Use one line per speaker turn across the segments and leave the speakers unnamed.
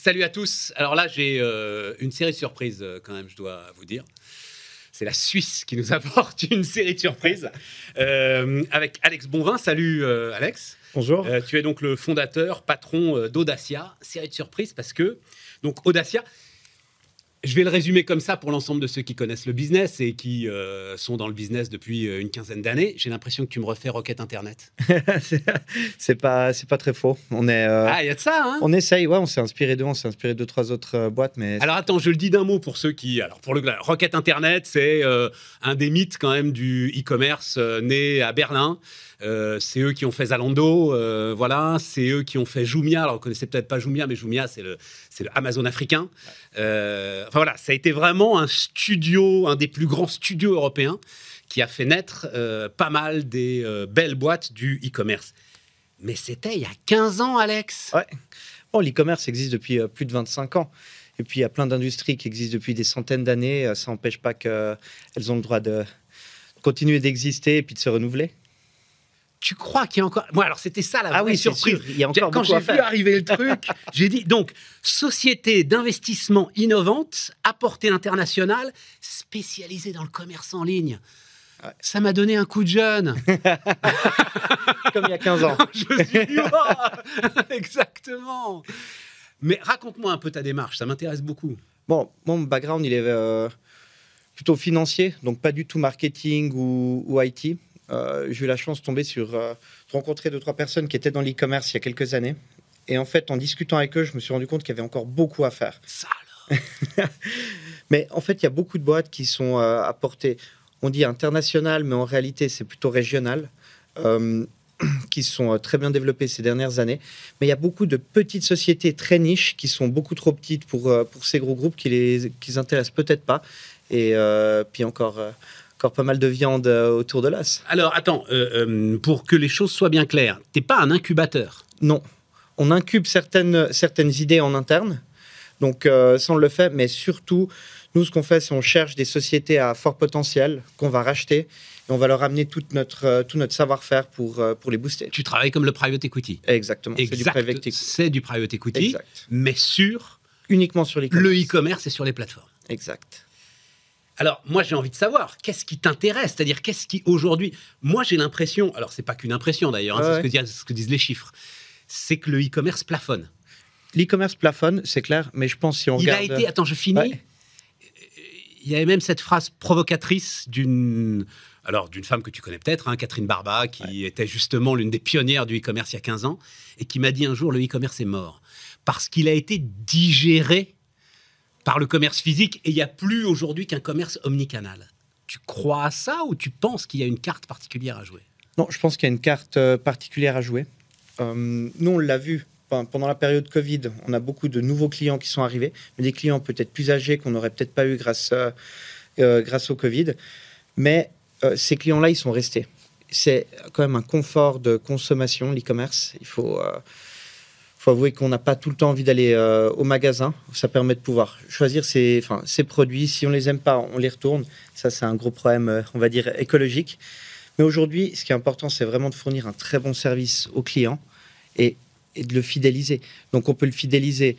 Salut à tous. Alors là, j'ai euh, une série de surprises euh, quand même, je dois vous dire. C'est la Suisse qui nous apporte une série de surprises euh, avec Alex Bonvin. Salut Alex.
Bonjour.
tu es donc le fondateur, patron d'Audacia. Série de surprises parce que donc Audacia, je vais le résumer comme ça pour l'ensemble de ceux qui connaissent le business et qui euh, sont dans le business depuis euh, une quinzaine d'années. J'ai l'impression que tu me refais Rocket Internet.
c'est pas, c'est pas très faux. On est.
Euh, ah, il y a de ça. Hein?
on essaye. Ouais, on s'est inspiré d'eux. On s'est inspiré de trois autres boîtes, mais.
Alors attends, je le dis d'un mot pour ceux qui. Alors pour le Rocket Internet, c'est un des mythes quand même du e-commerce né à Berlin. Euh, c'est eux qui ont fait Zalando, euh, voilà. C'est eux qui ont fait Jumia. Alors, vous connaissez peut-être pas Jumia, mais Jumia, c'est le, le Amazon africain. Euh, enfin voilà, ça a été vraiment un studio, un des plus grands studios européens, qui a fait naître pas mal des belles boîtes du e-commerce. Mais c'était il y a 15 ans, Alex.
Ouais. Bon, l'e-commerce existe depuis plus de 25 ans. Et puis, il y a plein d'industries qui existent depuis des centaines d'années. Ça n'empêche pas qu'elles ont le droit de continuer d'exister et puis de se renouveler
tu crois qu'il y a encore. Moi, alors c'était ça la
ah oui,
surprise.
Il y a encore
Quand j'ai vu arriver le truc, j'ai dit donc société d'investissement innovante à portée internationale, spécialisée dans le commerce en ligne. Ça m'a donné un coup de jeune.
Comme il y a 15 ans.
Je suis dit, oh, exactement. Mais raconte-moi un peu ta démarche, ça m'intéresse beaucoup.
Bon, mon background, il est euh, plutôt financier, donc pas du tout marketing ou, ou IT. Euh, j'ai eu la chance de tomber sur, euh, de rencontrer deux, trois personnes qui étaient dans l'e-commerce il y a quelques années. Et en fait, en discutant avec eux, je me suis rendu compte qu'il y avait encore beaucoup à faire. Mais en fait, il y a beaucoup de boîtes qui sont euh, à portée, on dit internationale, mais en réalité, c'est plutôt régional, qui sont très bien développées ces dernières années. Mais il y a beaucoup de petites sociétés très niches qui sont beaucoup trop petites pour, pour ces gros groupes qui les, qui les intéressent peut-être pas. Et puis encore encore pas mal de viande euh, autour de l'os.
Alors, attends, euh, euh, pour que les choses soient bien claires, t'es pas un incubateur
Non. On incube certaines, certaines idées en interne, donc ça on le fait, mais surtout, nous ce qu'on fait, c'est on cherche des sociétés à fort potentiel qu'on va racheter et on va leur amener toute notre, tout notre savoir-faire pour, pour les booster.
Tu travailles comme le private equity.
Exactement.
C'est du private equity. C'est du private equity, mais sur
uniquement sur
le Le e-commerce et sur les plateformes.
Exact.
Alors, moi, j'ai envie de savoir, qu'est-ce qui t'intéresse? C'est-à-dire, qu'est-ce qui, aujourd'hui, moi, j'ai l'impression, alors, c'est pas qu'une impression d'ailleurs, hein, c'est ce, que disent les chiffres, c'est que le e-commerce plafonne.
L'e-commerce plafonne, c'est clair, mais je pense si on
Il a été, attends, je finis. Il y avait même cette phrase provocatrice d'une alors d'une femme que tu connais peut-être, hein, Catherine Barba, qui était justement l'une des pionnières du e-commerce il y a 15 ans, et qui m'a dit un jour le e-commerce est mort. Parce qu'il a été digéré par le commerce physique et il n'y a plus aujourd'hui qu'un commerce omnicanal. Tu crois à ça ou tu penses qu'il y a une carte particulière à jouer?
Non, je pense qu'il y a une carte euh, particulière à jouer. Euh, nous, on l'a vu pendant la période Covid, on a beaucoup de nouveaux clients qui sont arrivés, mais des clients peut-être plus âgés qu'on n'aurait peut-être pas eu grâce, euh, grâce au Covid. Mais ces clients-là, ils sont restés. C'est quand même un confort de consommation, l'e-commerce. Il faut avouer qu'on n'a pas tout le temps envie d'aller euh, au magasin. Ça permet de pouvoir choisir ses, produits. Si on les aime pas, on les retourne. Ça, c'est un gros problème, euh, on va dire, écologique. Mais aujourd'hui, ce qui est important, c'est vraiment de fournir un très bon service aux clients et, de le fidéliser. Donc, on peut le fidéliser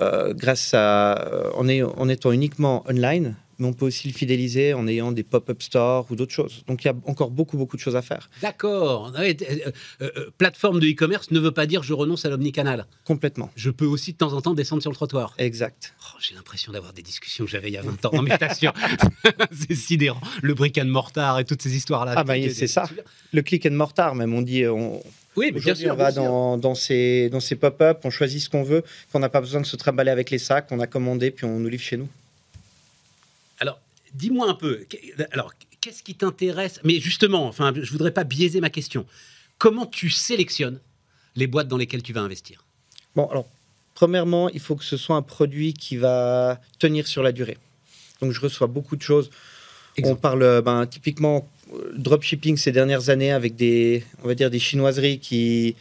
euh, grâce à, en, en étant uniquement online, mais on peut aussi le fidéliser en ayant des pop-up stores ou d'autres choses. Donc il y a encore beaucoup, beaucoup de choses à faire.
D'accord. Euh, euh, plateforme de e-commerce ne veut pas dire je renonce à l'omnicanal.
Complètement.
Je peux aussi de temps en temps descendre sur le trottoir.
Exact.
Oh, j'ai l'impression d'avoir des discussions que j'avais il y a 20 ans. Non, mais c'est sidérant. Le brick and mortar et toutes ces histoires-là.
Ah, bah, c'est ça. Le click and mortar, même, on dit. On...
Oui, mais bien sûr.
On va dans, dans, ces, dans ces pop-up, on choisit ce qu'on veut, qu'on n'a pas besoin de se trimballer avec les sacs, on a commandé, puis on nous livre chez nous.
Dis-moi un peu. Alors, qu'est-ce qui t'intéresse? Mais justement, enfin, je voudrais pas biaiser ma question. Comment tu sélectionnes les boîtes dans lesquelles tu vas investir?
Bon, alors, premièrement, il faut que ce soit un produit qui va tenir sur la durée. Donc, je reçois beaucoup de choses. On parle ben, typiquement dropshipping ces dernières années avec des, on va dire, des chinoiseries qui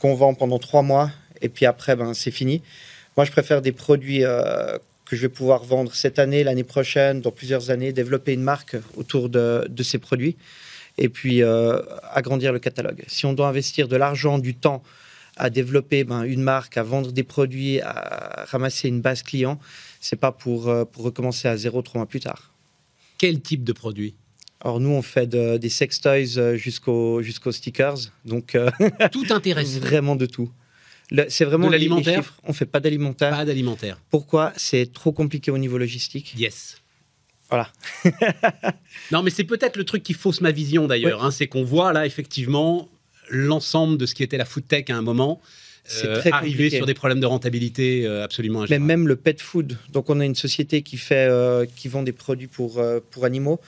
qu'on vend pendant trois mois et puis après, ben, c'est fini. Moi, je préfère des produits euh, que je vais pouvoir vendre cette année, l'année prochaine, dans plusieurs années, développer une marque autour de, ces produits et puis euh, agrandir le catalogue. Si on doit investir de l'argent, du temps à développer ben, une marque, à vendre des produits, à ramasser une base client, c'est pas pour, euh, pour recommencer à zéro trois mois plus tard.
Quel type de produit?
Alors nous, on fait des sex toys euh, jusqu'aux jusqu'aux stickers, donc
tout intéresse.
Vraiment de tout. C'est vraiment
de l'alimentaire.
On fait pas d'alimentaire.
Pas d'alimentaire.
Pourquoi C'est trop compliqué au niveau logistique?
Yes.
Voilà.
non, mais c'est peut-être le truc qui fausse ma vision d'ailleurs. Hein, c'est qu'on voit là effectivement l'ensemble de ce qui était la food tech à un moment. Euh, arriver sur des problèmes de rentabilité euh, absolument
Mais même le pet food. Donc on a une société qui fait, euh, qui vend des produits pour pour animaux.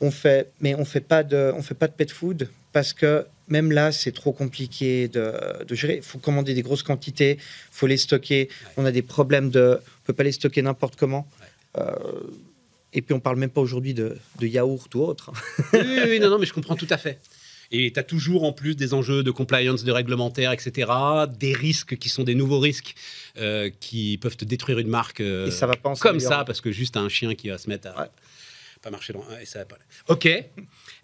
On fait, mais on fait pas de, on fait pas de pet food parce que même là, c'est trop compliqué de, gérer. Il faut commander des grosses quantités, il faut les stocker. On a des problèmes de, on peut pas les stocker n'importe comment. Et puis, on parle même pas aujourd'hui de, yaourt ou autre.
oui, oui, non, non, mais je comprends tout à fait. Et tu as toujours en plus des enjeux de compliance, de réglementaire, etc., des risques qui sont des nouveaux risques euh, qui peuvent te détruire une marque
et ça va pas
comme ça, parce que juste un chien qui va se mettre à pas dans et ça va pas. Ok.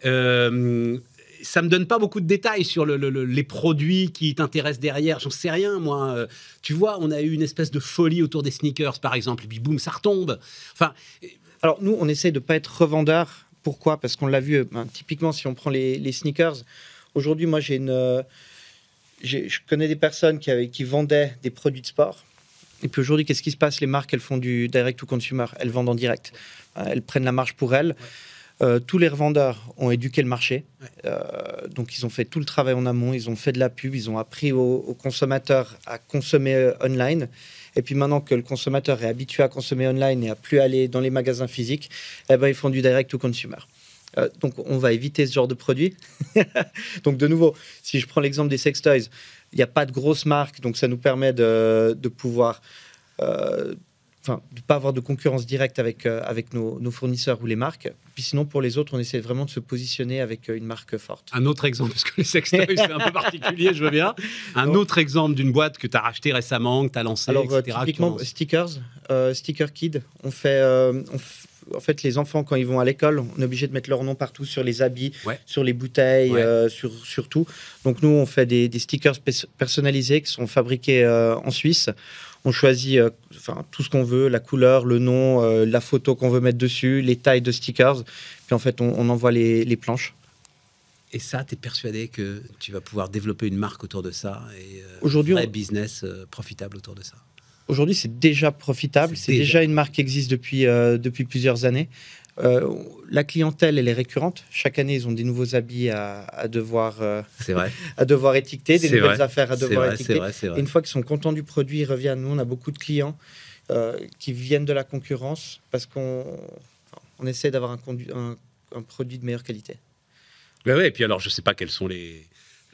Euh, ça me donne pas beaucoup de détails sur les produits qui t'intéressent derrière. J'en sais rien, moi. Euh, tu vois, on a eu une espèce de folie autour des sneakers, par exemple, et puis boum, ça retombe. Enfin,
alors nous, on essaie de pas être revendeur. Pourquoi? Parce qu'on l'a vu, euh, ben, typiquement, si on prend les, sneakers, aujourd'hui, moi, j'ai une, euh, je connais des personnes qui, avaient, qui vendaient des produits de sport. Et puis aujourd'hui, qu'est-ce qui se passe? Les marques, elles font du direct to consumer. Elles vendent en direct. Euh, elles prennent la marge pour elles. tous les revendeurs ont éduqué le marché. donc, ils ont fait tout le travail en amont. Ils ont fait de la pub. Ils ont appris aux consommateurs à consommer online. Et puis maintenant que le consommateur est habitué à consommer online et à plus aller dans les magasins physiques, eh ben, ils font du direct to consumer. Euh, donc on va éviter ce genre de produit. donc de nouveau, si je prends l'exemple des sex toys, il n'y a pas de grosse marque, donc ça nous permet de, de pouvoir euh, enfin, de ne pas avoir de concurrence directe avec, euh, avec nos, fournisseurs ou les marques. Puis sinon, pour les autres, on essaie vraiment de se positionner avec euh, une marque forte.
Un autre exemple, parce que les sextoys, c'est un peu particulier, je veux bien. Un autre exemple d'une boîte que tu as racheté récemment, que tu as lancé,
Alors, etc. typiquement, stickers, euh, Sticker Kid. On fait, en fait, les enfants, quand ils vont à l'école, on est obligé de mettre leur nom partout sur les habits, sur les bouteilles, sur, sur, tout. Donc nous, on fait des, des stickers personnalisés qui sont fabriqués en Suisse on choisit euh, enfin, tout ce qu'on veut, la couleur, le nom, euh, la photo qu'on veut mettre dessus, les tailles de stickers. Puis en fait, on, envoie les, planches.
Et ça, tu es persuadé que tu vas pouvoir développer une marque autour de ça et euh, Aujourd'hui, un vrai business profitable autour de ça?
Aujourd'hui, c'est déjà profitable. C'est déjà... une marque qui existe depuis, depuis plusieurs années. Euh, la clientèle, elle est récurrente. Chaque année, ils ont des nouveaux habits à, devoir, euh,
vrai.
à devoir étiqueter, des nouvelles affaires à devoir étiqueter. une fois qu'ils sont contents du produit, ils reviennent. Nous, on a beaucoup de clients euh, qui viennent de la concurrence parce qu'on on essaie d'avoir un, un, produit de meilleure qualité.
Ben ouais, et puis alors, je ne sais pas quels sont les,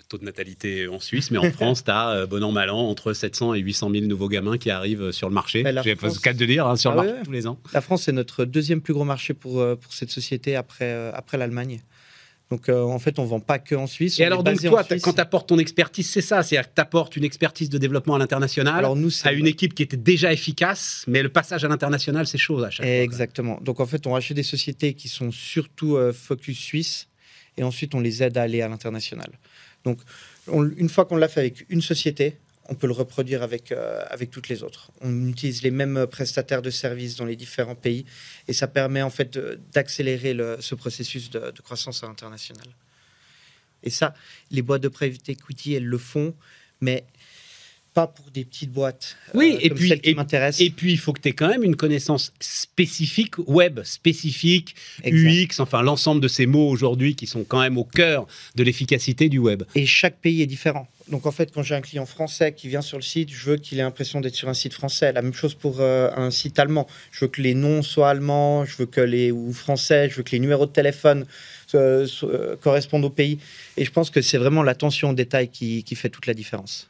taux de natalité en Suisse, mais en France, tu as, euh, bon an, mal an, entre 700 et 800 000 nouveaux gamins qui arrivent euh, sur le marché. J'ai pas le cas de dire, hein, sur le ah marché tous les ans.
La France, c'est notre deuxième plus gros marché pour, euh, pour cette société après, après l'Allemagne. Donc en fait, on vend pas que en Suisse.
Et alors donc toi, quand tu apportes ton expertise, c'est ça, c'est-à-dire que tu apportes une expertise de développement à l'international à une équipe qui était déjà efficace, mais le passage à l'international, c'est chaud à chaque
fois. Exactement. Donc en fait, on rachète des sociétés qui sont surtout focus suisse, et ensuite on les aide à aller à l'international. Donc, une fois qu'on l'a fait avec une société, on peut le reproduire avec, euh, toutes les autres. On utilise les mêmes prestataires de services dans les différents pays et ça permet en fait d'accélérer ce processus de, croissance à l'international. Et ça, les boîtes de private equity, elles le font, mais pas pour des petites boîtes.
Euh, oui, et puis qui et, puis il faut que tu aies quand même une connaissance spécifique web, spécifique UX, enfin l'ensemble de ces mots aujourd'hui qui sont quand même au cœur de l'efficacité du web.
Et chaque pays est différent. Donc en fait, quand j'ai un client français qui vient sur le site, je veux qu'il ait l'impression d'être sur un site français. La même chose pour euh, un site allemand. Je veux que les noms soient allemands, je veux que les ou français, je veux que les numéros de téléphone euh, correspondent au pays. Et je pense que c'est vraiment l'attention au détail qui fait toute la différence.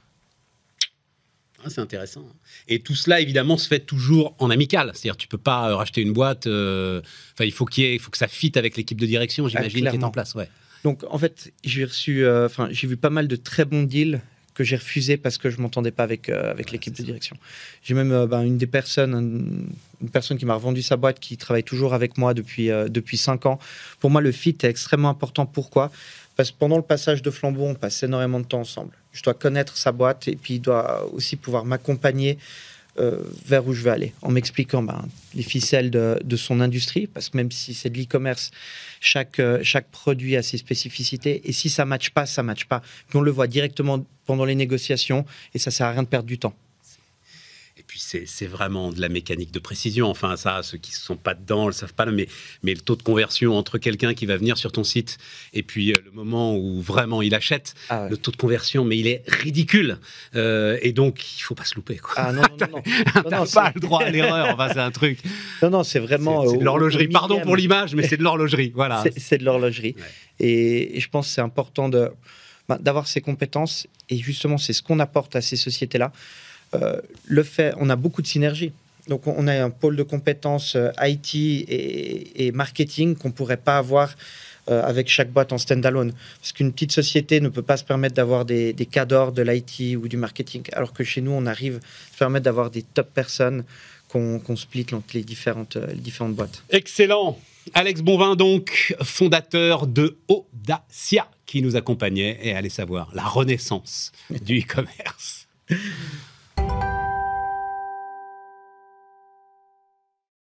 Ah, c'est intéressant. Et tout cela, évidemment, se fait toujours en amical. C'est-à-dire, tu peux pas euh, racheter une boîte. Euh, enfin, il faut qu'il il faut que ça fitte avec l'équipe de direction, j'imagine, qui est en place. Ouais.
Donc, en fait, j'ai reçu, euh, enfin, j'ai vu pas mal de très bons deals que j'ai refusé parce que je m'entendais pas avec, euh, avec l'équipe de direction. J'ai même euh, ben, une des personnes, une personne qui m'a revendu sa boîte, qui travaille toujours avec moi depuis, euh, depuis cinq ans. Pour moi, le fit est extrêmement important. Pourquoi? Parce que pendant le passage de flambeau, on passe énormément de temps ensemble. Je dois connaître sa boîte et puis il doit aussi pouvoir m'accompagner vers où je veux aller, en m'expliquant ben, les ficelles de, son industrie, parce que même si c'est de l'e-commerce, chaque, chaque produit a ses spécificités, et si ça ne matche pas, ça ne matche pas. On le voit directement pendant les négociations et ça sert à rien de perdre du temps.
Puis c'est vraiment de la mécanique de précision. Enfin, ça, ceux qui ne sont pas dedans ne le savent pas, mais, mais le taux de conversion entre quelqu'un qui va venir sur ton site et puis euh, le moment où vraiment il achète, ah le taux de conversion, mais il est ridicule. Euh, et donc, il ne faut pas se louper. Quoi.
Ah non, non, non. non.
non pas le droit à l'erreur. Enfin, c'est un truc.
Non, non, c'est vraiment.
C'est de l'horlogerie. Pardon pour l'image, mais c'est de l'horlogerie. Voilà.
C'est de l'horlogerie. Et, et, je pense que c'est important de bah, d'avoir ces compétences. Et justement, c'est ce qu'on apporte à ces sociétés-là. Euh, le fait, on a beaucoup de synergie. Donc, on a un pôle de compétences euh, IT et, marketing qu'on ne pourrait pas avoir euh, avec chaque boîte en standalone. Parce qu'une petite société ne peut pas se permettre d'avoir des, des cadres de l'IT ou du marketing. Alors que chez nous, on arrive à se permettre d'avoir des top personnes qu'on split entre les différentes, les différentes boîtes.
Excellent. Alex Bonvin, donc, fondateur de Audacia, qui nous accompagnait et allait savoir la renaissance du e-commerce.